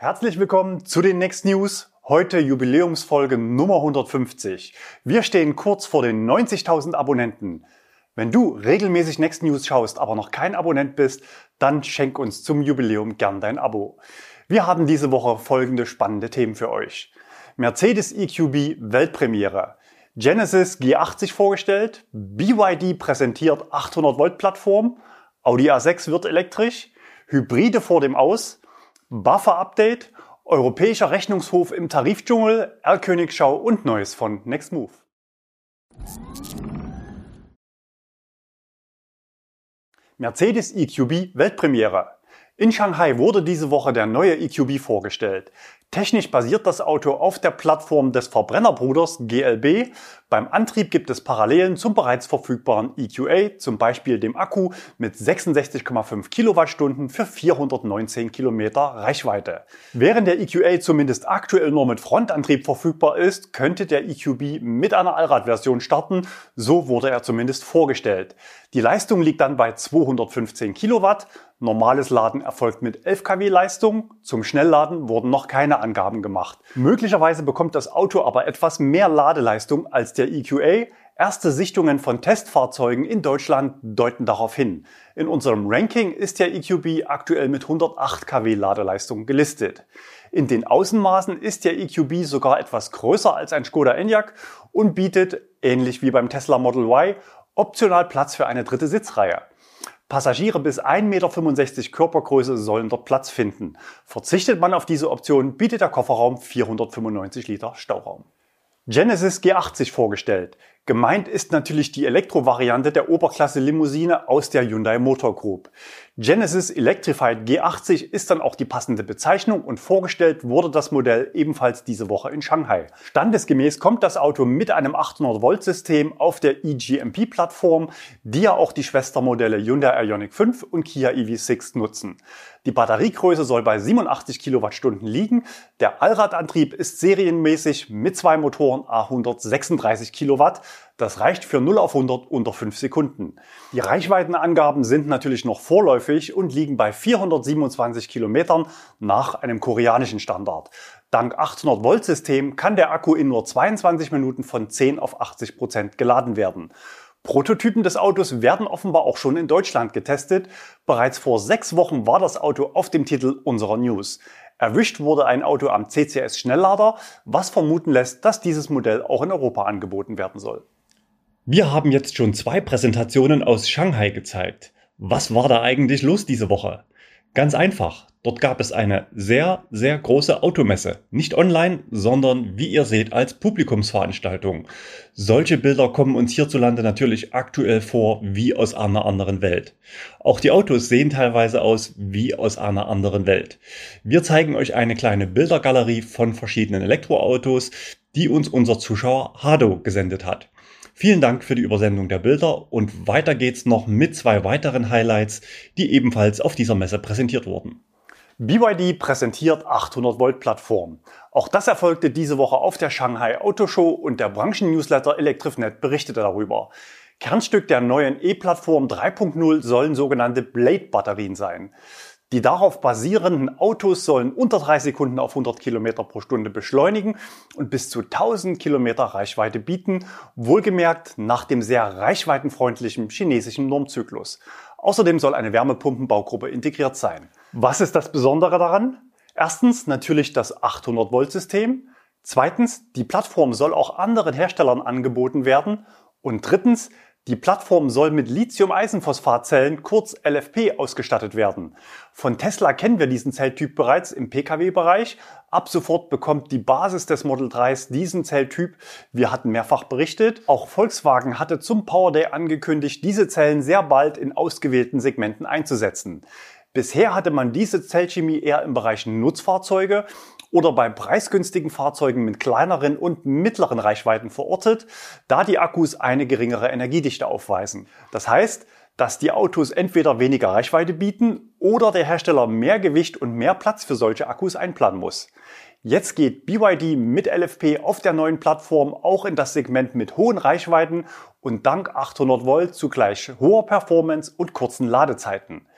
Herzlich willkommen zu den Next News. Heute Jubiläumsfolge Nummer 150. Wir stehen kurz vor den 90.000 Abonnenten. Wenn du regelmäßig Next News schaust, aber noch kein Abonnent bist, dann schenk uns zum Jubiläum gern dein Abo. Wir haben diese Woche folgende spannende Themen für euch. Mercedes EQB Weltpremiere. Genesis G80 vorgestellt. BYD präsentiert 800 Volt Plattform. Audi A6 wird elektrisch. Hybride vor dem Aus. Buffer Update Europäischer Rechnungshof im Tarifdschungel, Erlkönigschau und Neues von Nextmove. Mercedes EQB Weltpremiere. In Shanghai wurde diese Woche der neue EQB vorgestellt. Technisch basiert das Auto auf der Plattform des Verbrennerbruders GLB. Beim Antrieb gibt es Parallelen zum bereits verfügbaren EQA, zum Beispiel dem Akku mit 66,5 Kilowattstunden für 419 Kilometer Reichweite. Während der EQA zumindest aktuell nur mit Frontantrieb verfügbar ist, könnte der EQB mit einer Allradversion starten. So wurde er zumindest vorgestellt. Die Leistung liegt dann bei 215 Kilowatt. Normales Laden erfolgt mit 11 kW Leistung. Zum Schnellladen wurden noch keine Angaben gemacht. Möglicherweise bekommt das Auto aber etwas mehr Ladeleistung als der EQA. Erste Sichtungen von Testfahrzeugen in Deutschland deuten darauf hin. In unserem Ranking ist der EQB aktuell mit 108 kW Ladeleistung gelistet. In den Außenmaßen ist der EQB sogar etwas größer als ein Skoda Enyaq und bietet, ähnlich wie beim Tesla Model Y, optional Platz für eine dritte Sitzreihe. Passagiere bis 1,65 Meter Körpergröße sollen dort Platz finden. Verzichtet man auf diese Option, bietet der Kofferraum 495 Liter Stauraum. Genesis G80 vorgestellt. Gemeint ist natürlich die Elektrovariante der Oberklasse Limousine aus der Hyundai Motor Group. Genesis Electrified G80 ist dann auch die passende Bezeichnung und vorgestellt wurde das Modell ebenfalls diese Woche in Shanghai. Standesgemäß kommt das Auto mit einem 800 Volt System auf der eGMP Plattform, die ja auch die Schwestermodelle Hyundai Ioniq 5 und Kia EV6 nutzen. Die Batteriegröße soll bei 87 Kilowattstunden liegen. Der Allradantrieb ist serienmäßig mit zwei Motoren A136 Kilowatt. Das reicht für 0 auf 100 unter 5 Sekunden. Die Reichweitenangaben sind natürlich noch vorläufig und liegen bei 427 Kilometern nach einem koreanischen Standard. Dank 800 Volt System kann der Akku in nur 22 Minuten von 10 auf 80 Prozent geladen werden. Prototypen des Autos werden offenbar auch schon in Deutschland getestet. Bereits vor sechs Wochen war das Auto auf dem Titel unserer News. Erwischt wurde ein Auto am CCS Schnelllader, was vermuten lässt, dass dieses Modell auch in Europa angeboten werden soll. Wir haben jetzt schon zwei Präsentationen aus Shanghai gezeigt. Was war da eigentlich los diese Woche? Ganz einfach. Dort gab es eine sehr, sehr große Automesse. Nicht online, sondern wie ihr seht als Publikumsveranstaltung. Solche Bilder kommen uns hierzulande natürlich aktuell vor wie aus einer anderen Welt. Auch die Autos sehen teilweise aus wie aus einer anderen Welt. Wir zeigen euch eine kleine Bildergalerie von verschiedenen Elektroautos, die uns unser Zuschauer Hado gesendet hat. Vielen Dank für die Übersendung der Bilder und weiter geht's noch mit zwei weiteren Highlights, die ebenfalls auf dieser Messe präsentiert wurden. BYD präsentiert 800 Volt Plattform. Auch das erfolgte diese Woche auf der Shanghai Auto Show und der Branchen-Newsletter ElectrifNet berichtete darüber. Kernstück der neuen E-Plattform 3.0 sollen sogenannte Blade-Batterien sein. Die darauf basierenden Autos sollen unter drei Sekunden auf 100 Kilometer pro Stunde beschleunigen und bis zu 1000 Kilometer Reichweite bieten, wohlgemerkt nach dem sehr reichweitenfreundlichen chinesischen Normzyklus. Außerdem soll eine Wärmepumpenbaugruppe integriert sein. Was ist das Besondere daran? Erstens natürlich das 800 Volt System. Zweitens, die Plattform soll auch anderen Herstellern angeboten werden. Und drittens, die Plattform soll mit Lithium-Eisenphosphat-Zellen, kurz LFP, ausgestattet werden. Von Tesla kennen wir diesen Zelltyp bereits im Pkw-Bereich. Ab sofort bekommt die Basis des Model 3s diesen Zelltyp. Wir hatten mehrfach berichtet. Auch Volkswagen hatte zum Power Day angekündigt, diese Zellen sehr bald in ausgewählten Segmenten einzusetzen. Bisher hatte man diese Zellchemie eher im Bereich Nutzfahrzeuge oder bei preisgünstigen Fahrzeugen mit kleineren und mittleren Reichweiten verortet, da die Akkus eine geringere Energiedichte aufweisen. Das heißt, dass die Autos entweder weniger Reichweite bieten oder der Hersteller mehr Gewicht und mehr Platz für solche Akkus einplanen muss. Jetzt geht BYD mit LFP auf der neuen Plattform auch in das Segment mit hohen Reichweiten und dank 800 Volt zugleich hoher Performance und kurzen Ladezeiten.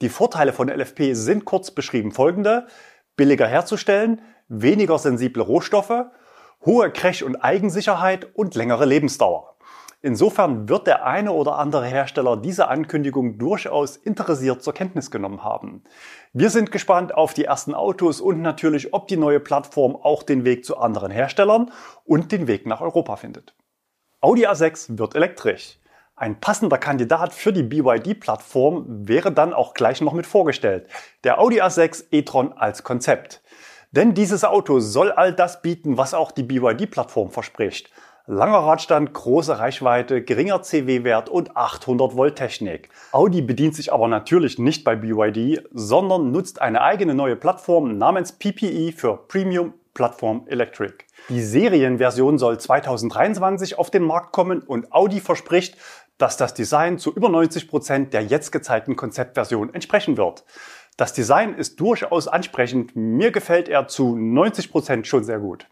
Die Vorteile von LFP sind kurz beschrieben folgende. Billiger herzustellen, weniger sensible Rohstoffe, hohe Crash- und Eigensicherheit und längere Lebensdauer. Insofern wird der eine oder andere Hersteller diese Ankündigung durchaus interessiert zur Kenntnis genommen haben. Wir sind gespannt auf die ersten Autos und natürlich, ob die neue Plattform auch den Weg zu anderen Herstellern und den Weg nach Europa findet. Audi A6 wird elektrisch. Ein passender Kandidat für die BYD-Plattform wäre dann auch gleich noch mit vorgestellt. Der Audi A6 e-tron als Konzept. Denn dieses Auto soll all das bieten, was auch die BYD-Plattform verspricht. Langer Radstand, große Reichweite, geringer CW-Wert und 800 Volt Technik. Audi bedient sich aber natürlich nicht bei BYD, sondern nutzt eine eigene neue Plattform namens PPE für Premium Platform Electric. Die Serienversion soll 2023 auf den Markt kommen und Audi verspricht, dass das Design zu über 90 Prozent der jetzt gezeigten Konzeptversion entsprechen wird. Das Design ist durchaus ansprechend. Mir gefällt er zu 90 Prozent schon sehr gut.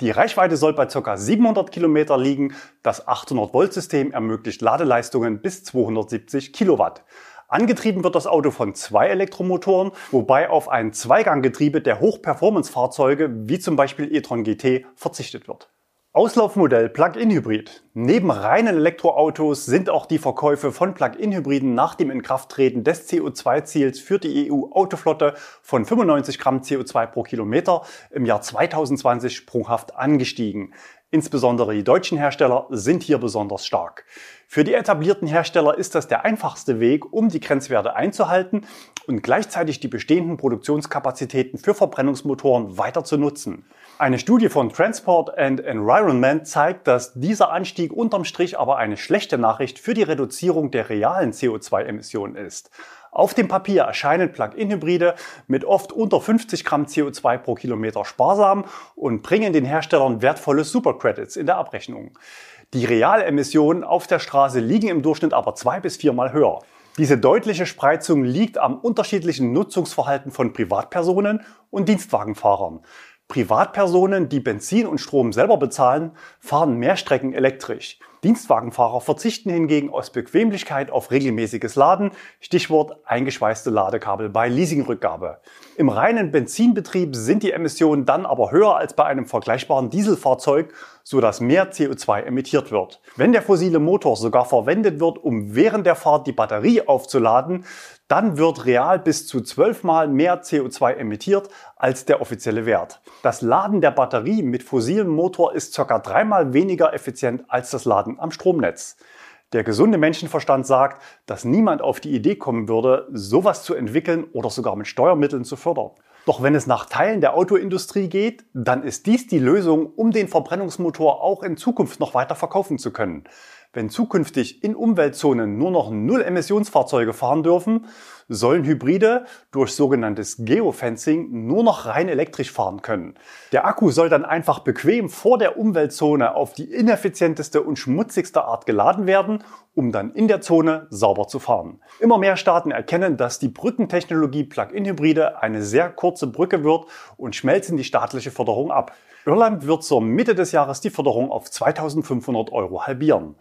Die Reichweite soll bei ca. 700 Kilometer liegen. Das 800 Volt System ermöglicht Ladeleistungen bis 270 Kilowatt. Angetrieben wird das Auto von zwei Elektromotoren, wobei auf ein Zweiganggetriebe der Hochperformance-Fahrzeuge wie zum Beispiel e-tron GT verzichtet wird. Auslaufmodell Plug-in-Hybrid. Neben reinen Elektroautos sind auch die Verkäufe von Plug-in-Hybriden nach dem Inkrafttreten des CO2-Ziels für die EU-Autoflotte von 95 Gramm CO2 pro Kilometer im Jahr 2020 sprunghaft angestiegen. Insbesondere die deutschen Hersteller sind hier besonders stark. Für die etablierten Hersteller ist das der einfachste Weg, um die Grenzwerte einzuhalten und gleichzeitig die bestehenden Produktionskapazitäten für Verbrennungsmotoren weiter zu nutzen. Eine Studie von Transport and Environment zeigt, dass dieser Anstieg unterm Strich aber eine schlechte Nachricht für die Reduzierung der realen CO2-Emissionen ist. Auf dem Papier erscheinen Plug-in-Hybride mit oft unter 50 Gramm CO2 pro Kilometer sparsam und bringen den Herstellern wertvolle Supercredits in der Abrechnung. Die Realemissionen auf der Straße liegen im Durchschnitt aber zwei bis viermal höher. Diese deutliche Spreizung liegt am unterschiedlichen Nutzungsverhalten von Privatpersonen und Dienstwagenfahrern. Privatpersonen, die Benzin und Strom selber bezahlen, fahren mehr Strecken elektrisch. Dienstwagenfahrer verzichten hingegen aus Bequemlichkeit auf regelmäßiges Laden, Stichwort eingeschweißte Ladekabel bei Leasingrückgabe. Im reinen Benzinbetrieb sind die Emissionen dann aber höher als bei einem vergleichbaren Dieselfahrzeug, sodass mehr CO2 emittiert wird. Wenn der fossile Motor sogar verwendet wird, um während der Fahrt die Batterie aufzuladen, dann wird real bis zu zwölfmal mehr CO2 emittiert als der offizielle Wert. Das Laden der Batterie mit fossilem Motor ist ca. dreimal weniger effizient als das Laden am Stromnetz. Der gesunde Menschenverstand sagt, dass niemand auf die Idee kommen würde, sowas zu entwickeln oder sogar mit Steuermitteln zu fördern. Doch wenn es nach Teilen der Autoindustrie geht, dann ist dies die Lösung, um den Verbrennungsmotor auch in Zukunft noch weiter verkaufen zu können. Wenn zukünftig in Umweltzonen nur noch Null-Emissionsfahrzeuge fahren dürfen, sollen Hybride durch sogenanntes Geofencing nur noch rein elektrisch fahren können. Der Akku soll dann einfach bequem vor der Umweltzone auf die ineffizienteste und schmutzigste Art geladen werden, um dann in der Zone sauber zu fahren. Immer mehr Staaten erkennen, dass die Brückentechnologie Plug-in-Hybride eine sehr kurze Brücke wird und schmelzen die staatliche Förderung ab. Irland wird zur Mitte des Jahres die Förderung auf 2500 Euro halbieren.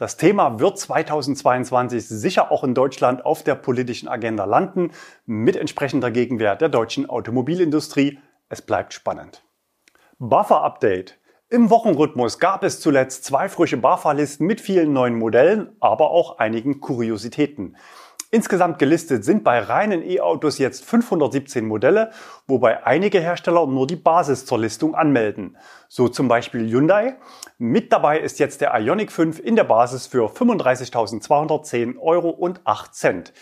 Das Thema wird 2022 sicher auch in Deutschland auf der politischen Agenda landen, mit entsprechender Gegenwehr der deutschen Automobilindustrie. Es bleibt spannend. Buffer-Update. Im Wochenrhythmus gab es zuletzt zwei frische BAFA-Listen mit vielen neuen Modellen, aber auch einigen Kuriositäten. Insgesamt gelistet sind bei reinen E-Autos jetzt 517 Modelle, wobei einige Hersteller nur die Basis zur Listung anmelden. So zum Beispiel Hyundai. Mit dabei ist jetzt der Ioniq 5 in der Basis für 35.210 Euro und 8 Cent.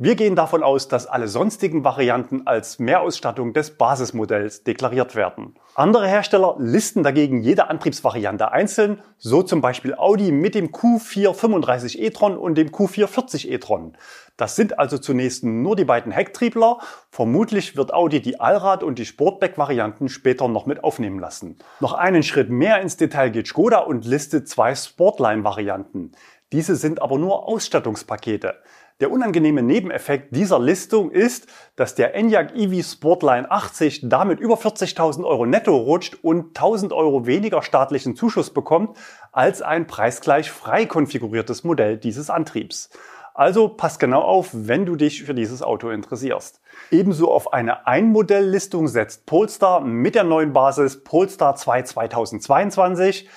Wir gehen davon aus, dass alle sonstigen Varianten als Mehrausstattung des Basismodells deklariert werden. Andere Hersteller listen dagegen jede Antriebsvariante einzeln, so zum Beispiel Audi mit dem Q435 e-tron und dem Q440 e-tron. Das sind also zunächst nur die beiden Hecktriebler. Vermutlich wird Audi die Allrad- und die Sportback-Varianten später noch mit aufnehmen lassen. Noch einen Schritt mehr ins Detail geht Skoda und listet zwei Sportline-Varianten. Diese sind aber nur Ausstattungspakete. Der unangenehme Nebeneffekt dieser Listung ist, dass der Enyaq EV Sportline 80 damit über 40.000 Euro netto rutscht und 1.000 Euro weniger staatlichen Zuschuss bekommt als ein preisgleich frei konfiguriertes Modell dieses Antriebs. Also pass genau auf, wenn du dich für dieses Auto interessierst. Ebenso auf eine Einmodelllistung setzt Polestar mit der neuen Basis Polestar 2 2022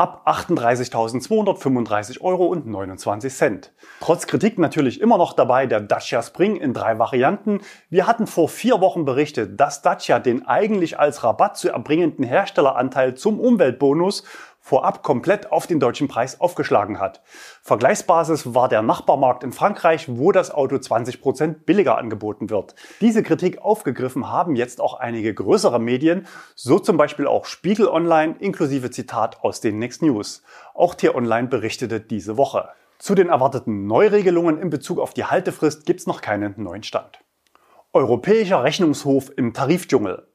ab 38.235 Euro und 29 Cent. Trotz Kritik natürlich immer noch dabei der Dacia Spring in drei Varianten. Wir hatten vor vier Wochen berichtet, dass Dacia den eigentlich als Rabatt zu erbringenden Herstelleranteil zum Umweltbonus vorab komplett auf den deutschen Preis aufgeschlagen hat. Vergleichsbasis war der Nachbarmarkt in Frankreich, wo das Auto 20 Prozent billiger angeboten wird. Diese Kritik aufgegriffen haben jetzt auch einige größere Medien, so zum Beispiel auch Spiegel Online inklusive Zitat aus den Next News. Auch Tier Online berichtete diese Woche. Zu den erwarteten Neuregelungen in Bezug auf die Haltefrist gibt es noch keinen neuen Stand. Europäischer Rechnungshof im Tarifdschungel.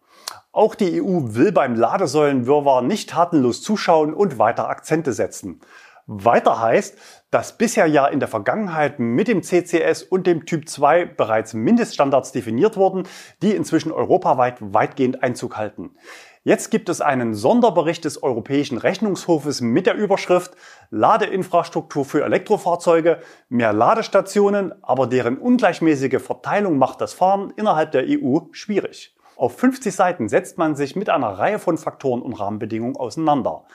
Auch die EU will beim Ladesäulenwirrwarr nicht tatenlos zuschauen und weiter Akzente setzen. Weiter heißt, dass bisher ja in der Vergangenheit mit dem CCS und dem Typ 2 bereits Mindeststandards definiert wurden, die inzwischen europaweit weitgehend Einzug halten. Jetzt gibt es einen Sonderbericht des Europäischen Rechnungshofes mit der Überschrift Ladeinfrastruktur für Elektrofahrzeuge, mehr Ladestationen, aber deren ungleichmäßige Verteilung macht das Fahren innerhalb der EU schwierig. Auf 50 Seiten setzt man sich mit einer Reihe von Faktoren und Rahmenbedingungen auseinander.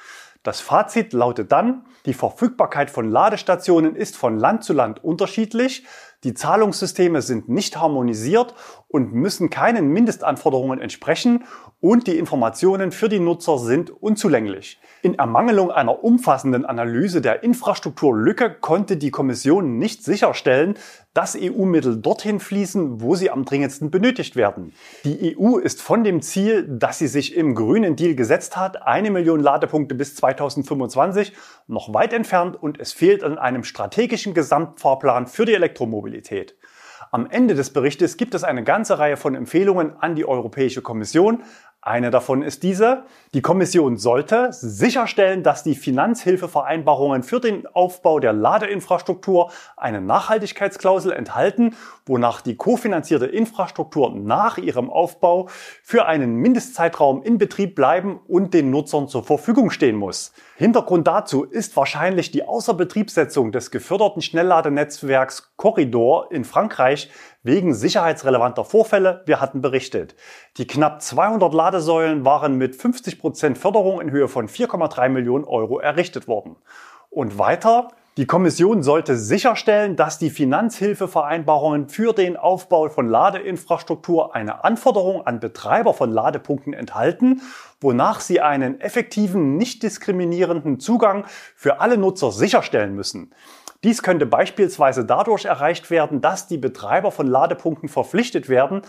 Das Fazit lautet dann, die Verfügbarkeit von Ladestationen ist von Land zu Land unterschiedlich, die Zahlungssysteme sind nicht harmonisiert und müssen keinen Mindestanforderungen entsprechen und die Informationen für die Nutzer sind unzulänglich. In Ermangelung einer umfassenden Analyse der Infrastrukturlücke konnte die Kommission nicht sicherstellen, dass EU-Mittel dorthin fließen, wo sie am dringendsten benötigt werden. Die EU ist von dem Ziel, das sie sich im grünen Deal gesetzt hat, eine Million Ladepunkte bis 2025, noch weit entfernt und es fehlt an einem strategischen Gesamtfahrplan für die Elektromobilität. Am Ende des Berichtes gibt es eine ganze Reihe von Empfehlungen an die Europäische Kommission, eine davon ist diese. Die Kommission sollte sicherstellen, dass die Finanzhilfevereinbarungen für den Aufbau der Ladeinfrastruktur eine Nachhaltigkeitsklausel enthalten, wonach die kofinanzierte Infrastruktur nach ihrem Aufbau für einen Mindestzeitraum in Betrieb bleiben und den Nutzern zur Verfügung stehen muss. Hintergrund dazu ist wahrscheinlich die Außerbetriebssetzung des geförderten Schnellladenetzwerks Corridor in Frankreich wegen sicherheitsrelevanter Vorfälle. Wir hatten berichtet. Die knapp 200 Ladesäulen waren mit 50 Prozent Förderung in Höhe von 4,3 Millionen Euro errichtet worden. Und weiter, die Kommission sollte sicherstellen, dass die Finanzhilfevereinbarungen für den Aufbau von Ladeinfrastruktur eine Anforderung an Betreiber von Ladepunkten enthalten, wonach sie einen effektiven, nicht diskriminierenden Zugang für alle Nutzer sicherstellen müssen. Dies könnte beispielsweise dadurch erreicht werden, dass die Betreiber von Ladepunkten verpflichtet werden,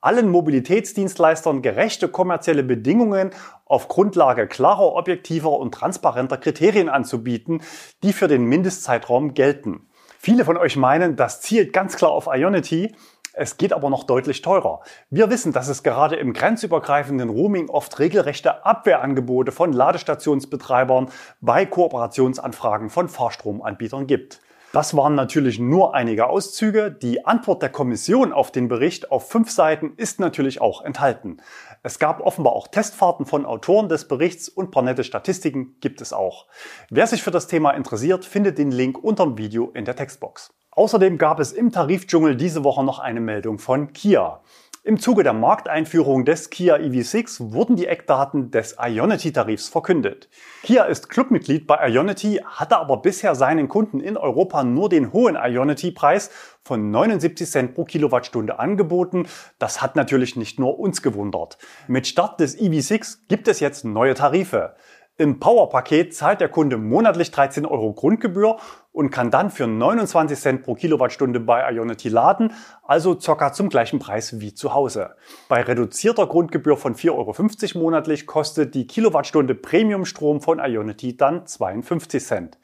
allen Mobilitätsdienstleistern gerechte kommerzielle Bedingungen auf Grundlage klarer, objektiver und transparenter Kriterien anzubieten, die für den Mindestzeitraum gelten. Viele von euch meinen, das zielt ganz klar auf Ionity, es geht aber noch deutlich teurer. Wir wissen, dass es gerade im grenzübergreifenden Roaming oft regelrechte Abwehrangebote von Ladestationsbetreibern bei Kooperationsanfragen von Fahrstromanbietern gibt. Das waren natürlich nur einige Auszüge. Die Antwort der Kommission auf den Bericht auf fünf Seiten ist natürlich auch enthalten. Es gab offenbar auch Testfahrten von Autoren des Berichts und paar nette Statistiken gibt es auch. Wer sich für das Thema interessiert, findet den Link unter dem Video in der Textbox. Außerdem gab es im Tarifdschungel diese Woche noch eine Meldung von Kia. Im Zuge der Markteinführung des Kia EV6 wurden die Eckdaten des Ionity-Tarifs verkündet. Kia ist Clubmitglied bei Ionity, hatte aber bisher seinen Kunden in Europa nur den hohen Ionity-Preis von 79 Cent pro Kilowattstunde angeboten. Das hat natürlich nicht nur uns gewundert. Mit Start des EV6 gibt es jetzt neue Tarife. Im Power-Paket zahlt der Kunde monatlich 13 Euro Grundgebühr und kann dann für 29 Cent pro Kilowattstunde bei Ionity laden, also circa zum gleichen Preis wie zu Hause. Bei reduzierter Grundgebühr von 4,50 Euro monatlich kostet die Kilowattstunde Premiumstrom von Ionity dann 52 Cent.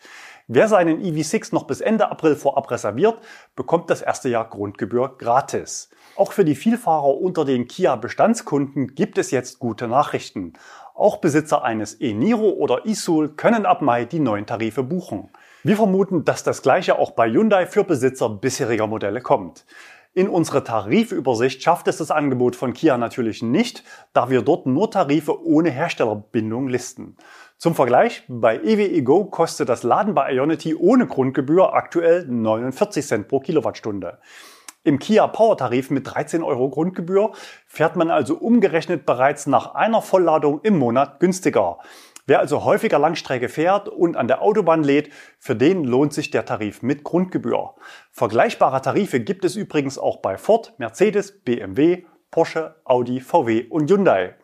Wer seinen EV6 noch bis Ende April vorab reserviert, bekommt das erste Jahr Grundgebühr gratis. Auch für die Vielfahrer unter den Kia Bestandskunden gibt es jetzt gute Nachrichten. Auch Besitzer eines e-Niro oder e-Soul können ab Mai die neuen Tarife buchen. Wir vermuten, dass das gleiche auch bei Hyundai für Besitzer bisheriger Modelle kommt. In unsere Tarifübersicht schafft es das Angebot von Kia natürlich nicht, da wir dort nur Tarife ohne Herstellerbindung listen. Zum Vergleich, bei EWE Go kostet das Laden bei Ionity ohne Grundgebühr aktuell 49 Cent pro Kilowattstunde. Im Kia Power Tarif mit 13 Euro Grundgebühr fährt man also umgerechnet bereits nach einer Vollladung im Monat günstiger. Wer also häufiger Langstrecke fährt und an der Autobahn lädt, für den lohnt sich der Tarif mit Grundgebühr. Vergleichbare Tarife gibt es übrigens auch bei Ford, Mercedes, BMW, Porsche, Audi, VW und Hyundai.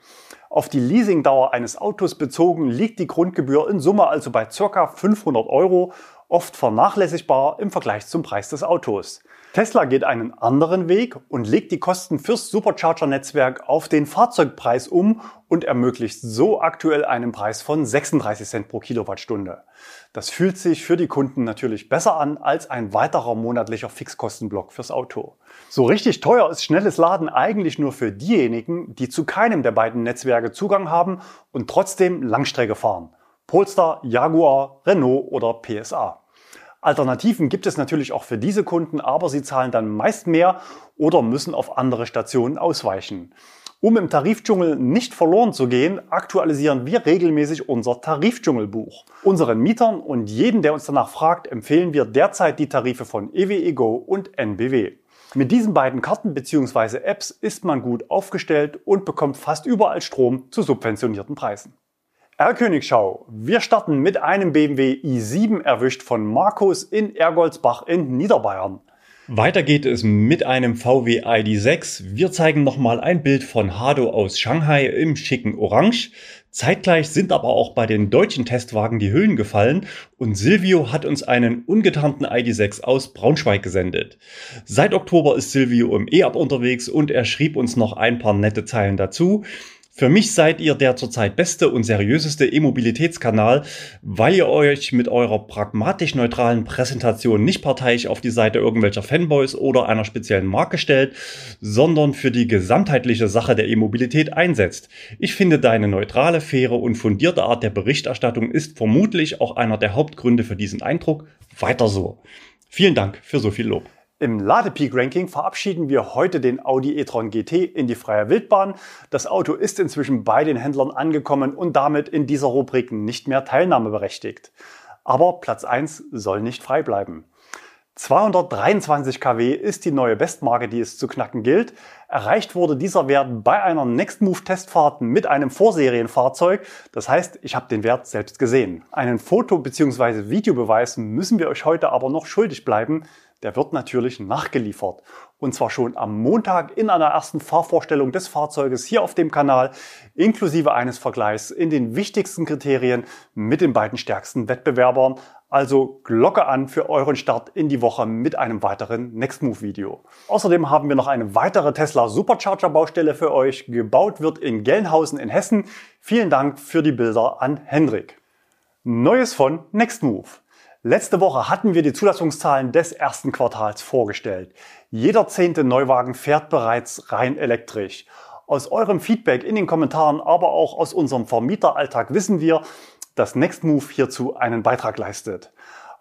Auf die Leasingdauer eines Autos bezogen liegt die Grundgebühr in Summe also bei ca. 500 Euro, oft vernachlässigbar im Vergleich zum Preis des Autos. Tesla geht einen anderen Weg und legt die Kosten fürs Supercharger-Netzwerk auf den Fahrzeugpreis um und ermöglicht so aktuell einen Preis von 36 Cent pro Kilowattstunde. Das fühlt sich für die Kunden natürlich besser an als ein weiterer monatlicher Fixkostenblock fürs Auto. So richtig teuer ist schnelles Laden eigentlich nur für diejenigen, die zu keinem der beiden Netzwerke Zugang haben und trotzdem Langstrecke fahren. Polestar, Jaguar, Renault oder PSA. Alternativen gibt es natürlich auch für diese Kunden, aber sie zahlen dann meist mehr oder müssen auf andere Stationen ausweichen. Um im Tarifdschungel nicht verloren zu gehen, aktualisieren wir regelmäßig unser Tarifdschungelbuch. Unseren Mietern und jeden, der uns danach fragt, empfehlen wir derzeit die Tarife von EWE Go und NBW. Mit diesen beiden Karten bzw. Apps ist man gut aufgestellt und bekommt fast überall Strom zu subventionierten Preisen. Herr Königschau, wir starten mit einem BMW i7 erwischt von Markus in Ergoldsbach in Niederbayern. Weiter geht es mit einem VW ID6. Wir zeigen nochmal ein Bild von Hado aus Shanghai im schicken Orange. Zeitgleich sind aber auch bei den deutschen Testwagen die Hüllen gefallen und Silvio hat uns einen ungetarnten ID6 aus Braunschweig gesendet. Seit Oktober ist Silvio im E-Up unterwegs und er schrieb uns noch ein paar nette Zeilen dazu. Für mich seid ihr der zurzeit beste und seriöseste E-Mobilitätskanal, weil ihr euch mit eurer pragmatisch neutralen Präsentation nicht parteiisch auf die Seite irgendwelcher Fanboys oder einer speziellen Marke stellt, sondern für die gesamtheitliche Sache der E-Mobilität einsetzt. Ich finde deine neutrale, faire und fundierte Art der Berichterstattung ist vermutlich auch einer der Hauptgründe für diesen Eindruck. Weiter so. Vielen Dank für so viel Lob. Im Ladepeak-Ranking verabschieden wir heute den Audi e-tron GT in die freie Wildbahn. Das Auto ist inzwischen bei den Händlern angekommen und damit in dieser Rubrik nicht mehr teilnahmeberechtigt. Aber Platz 1 soll nicht frei bleiben. 223 kW ist die neue Bestmarke, die es zu knacken gilt. Erreicht wurde dieser Wert bei einer Nextmove-Testfahrt mit einem Vorserienfahrzeug. Das heißt, ich habe den Wert selbst gesehen. Einen Foto- bzw. Videobeweis müssen wir euch heute aber noch schuldig bleiben der wird natürlich nachgeliefert. Und zwar schon am Montag in einer ersten Fahrvorstellung des Fahrzeuges hier auf dem Kanal, inklusive eines Vergleichs in den wichtigsten Kriterien mit den beiden stärksten Wettbewerbern. Also Glocke an für euren Start in die Woche mit einem weiteren Nextmove Video. Außerdem haben wir noch eine weitere Tesla Supercharger Baustelle für euch. Gebaut wird in Gelnhausen in Hessen. Vielen Dank für die Bilder an Hendrik. Neues von Nextmove. Letzte Woche hatten wir die Zulassungszahlen des ersten Quartals vorgestellt. Jeder zehnte Neuwagen fährt bereits rein elektrisch. Aus eurem Feedback in den Kommentaren, aber auch aus unserem Vermieteralltag wissen wir, dass Nextmove hierzu einen Beitrag leistet.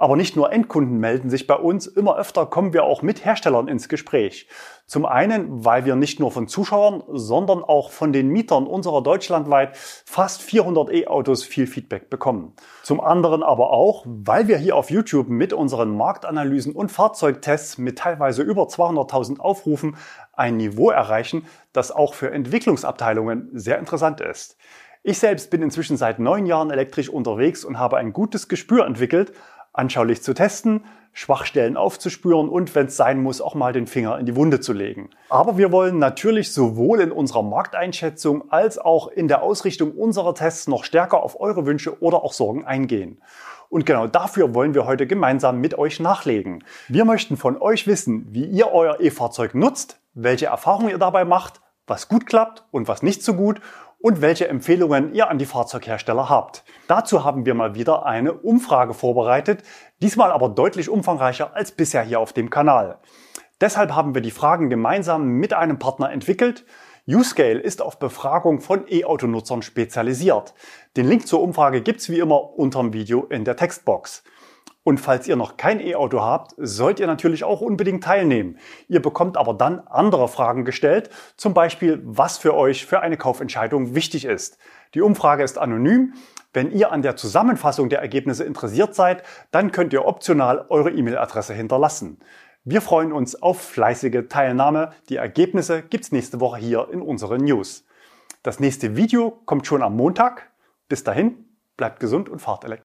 Aber nicht nur Endkunden melden sich bei uns, immer öfter kommen wir auch mit Herstellern ins Gespräch. Zum einen, weil wir nicht nur von Zuschauern, sondern auch von den Mietern unserer deutschlandweit fast 400 E-Autos viel Feedback bekommen. Zum anderen aber auch, weil wir hier auf YouTube mit unseren Marktanalysen und Fahrzeugtests mit teilweise über 200.000 Aufrufen ein Niveau erreichen, das auch für Entwicklungsabteilungen sehr interessant ist. Ich selbst bin inzwischen seit neun Jahren elektrisch unterwegs und habe ein gutes Gespür entwickelt, anschaulich zu testen, Schwachstellen aufzuspüren und, wenn es sein muss, auch mal den Finger in die Wunde zu legen. Aber wir wollen natürlich sowohl in unserer Markteinschätzung als auch in der Ausrichtung unserer Tests noch stärker auf eure Wünsche oder auch Sorgen eingehen. Und genau dafür wollen wir heute gemeinsam mit euch nachlegen. Wir möchten von euch wissen, wie ihr euer E-Fahrzeug nutzt, welche Erfahrungen ihr dabei macht, was gut klappt und was nicht so gut und welche Empfehlungen ihr an die Fahrzeughersteller habt. Dazu haben wir mal wieder eine Umfrage vorbereitet, diesmal aber deutlich umfangreicher als bisher hier auf dem Kanal. Deshalb haben wir die Fragen gemeinsam mit einem Partner entwickelt. Uscale ist auf Befragung von E-Auto-Nutzern spezialisiert. Den Link zur Umfrage gibt's wie immer unterm Video in der Textbox. Und falls ihr noch kein E-Auto habt, sollt ihr natürlich auch unbedingt teilnehmen. Ihr bekommt aber dann andere Fragen gestellt, zum Beispiel, was für euch für eine Kaufentscheidung wichtig ist. Die Umfrage ist anonym. Wenn ihr an der Zusammenfassung der Ergebnisse interessiert seid, dann könnt ihr optional eure E-Mail-Adresse hinterlassen. Wir freuen uns auf fleißige Teilnahme. Die Ergebnisse gibt's nächste Woche hier in unseren News. Das nächste Video kommt schon am Montag. Bis dahin, bleibt gesund und fahrt elektrisch.